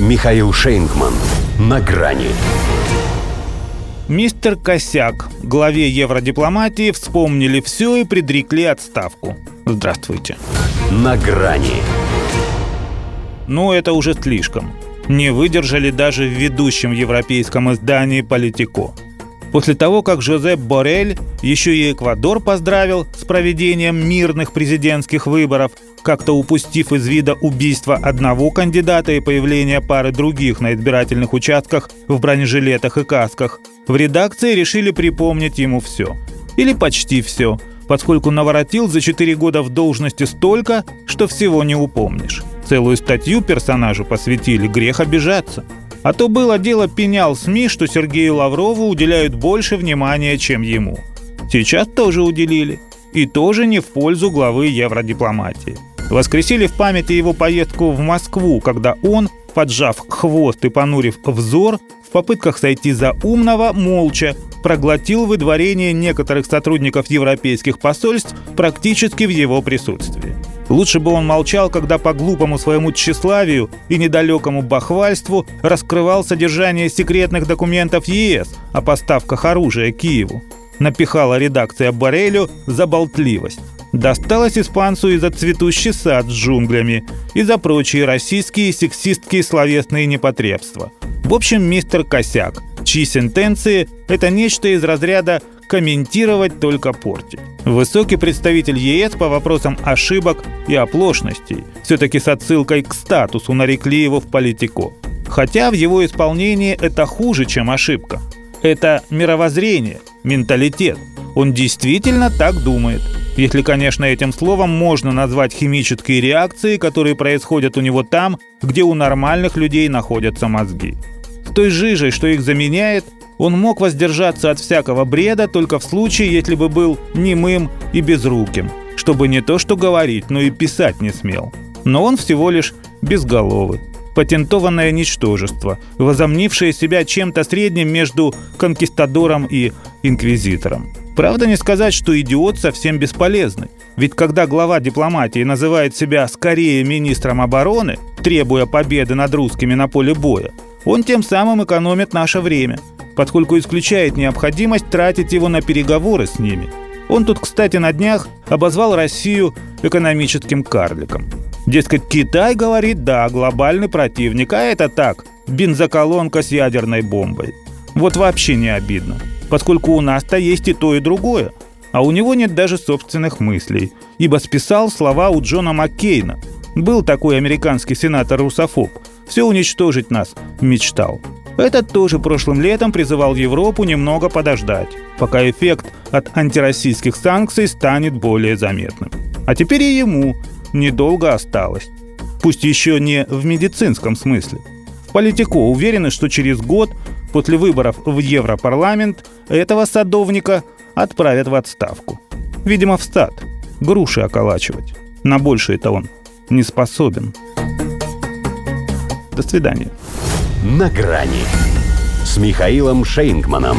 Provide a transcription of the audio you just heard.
Михаил Шейнгман. На грани. Мистер Косяк, главе евродипломатии, вспомнили все и предрекли отставку. Здравствуйте. На грани. Ну, это уже слишком. Не выдержали даже в ведущем европейском издании «Политико». После того, как Жозеп Борель еще и Эквадор поздравил с проведением мирных президентских выборов, как-то упустив из вида убийство одного кандидата и появление пары других на избирательных участках в бронежилетах и касках, в редакции решили припомнить ему все. Или почти все, поскольку наворотил за 4 года в должности столько, что всего не упомнишь. Целую статью персонажу посвятили, грех обижаться – а то было дело пенял СМИ, что Сергею Лаврову уделяют больше внимания, чем ему. Сейчас тоже уделили. И тоже не в пользу главы евродипломатии. Воскресили в памяти его поездку в Москву, когда он, поджав хвост и понурив взор, в попытках сойти за умного, молча, проглотил выдворение некоторых сотрудников европейских посольств практически в его присутствии. Лучше бы он молчал, когда по глупому своему тщеславию и недалекому бахвальству раскрывал содержание секретных документов ЕС о поставках оружия Киеву. Напихала редакция Борелю за болтливость. Досталось испанцу и за цветущий сад с джунглями, и за прочие российские сексистские словесные непотребства. В общем, мистер Косяк, чьи сентенции – это нечто из разряда комментировать только портить. Высокий представитель ЕС по вопросам ошибок и оплошностей, все-таки с отсылкой к статусу нарекли его в политику. Хотя в его исполнении это хуже, чем ошибка. Это мировоззрение, менталитет. Он действительно так думает. Если, конечно, этим словом можно назвать химические реакции, которые происходят у него там, где у нормальных людей находятся мозги. С той жижей, что их заменяет, он мог воздержаться от всякого бреда только в случае, если бы был немым и безруким, чтобы не то что говорить, но и писать не смел. Но он всего лишь безголовый патентованное ничтожество, возомнившее себя чем-то средним между конкистадором и инквизитором. Правда, не сказать, что идиот совсем бесполезный. Ведь когда глава дипломатии называет себя скорее министром обороны, требуя победы над русскими на поле боя, он тем самым экономит наше время – поскольку исключает необходимость тратить его на переговоры с ними. Он тут, кстати, на днях обозвал Россию экономическим карликом. Дескать, Китай говорит, да, глобальный противник, а это так, бензоколонка с ядерной бомбой. Вот вообще не обидно, поскольку у нас-то есть и то, и другое. А у него нет даже собственных мыслей, ибо списал слова у Джона Маккейна. Был такой американский сенатор-русофоб. Все уничтожить нас мечтал. Этот тоже прошлым летом призывал Европу немного подождать, пока эффект от антироссийских санкций станет более заметным. А теперь и ему недолго осталось. Пусть еще не в медицинском смысле. В Политико уверены, что через год после выборов в Европарламент этого садовника отправят в отставку. Видимо, в стад. Груши околачивать. На больше это он не способен. До свидания на грани с Михаилом Шейнгманом.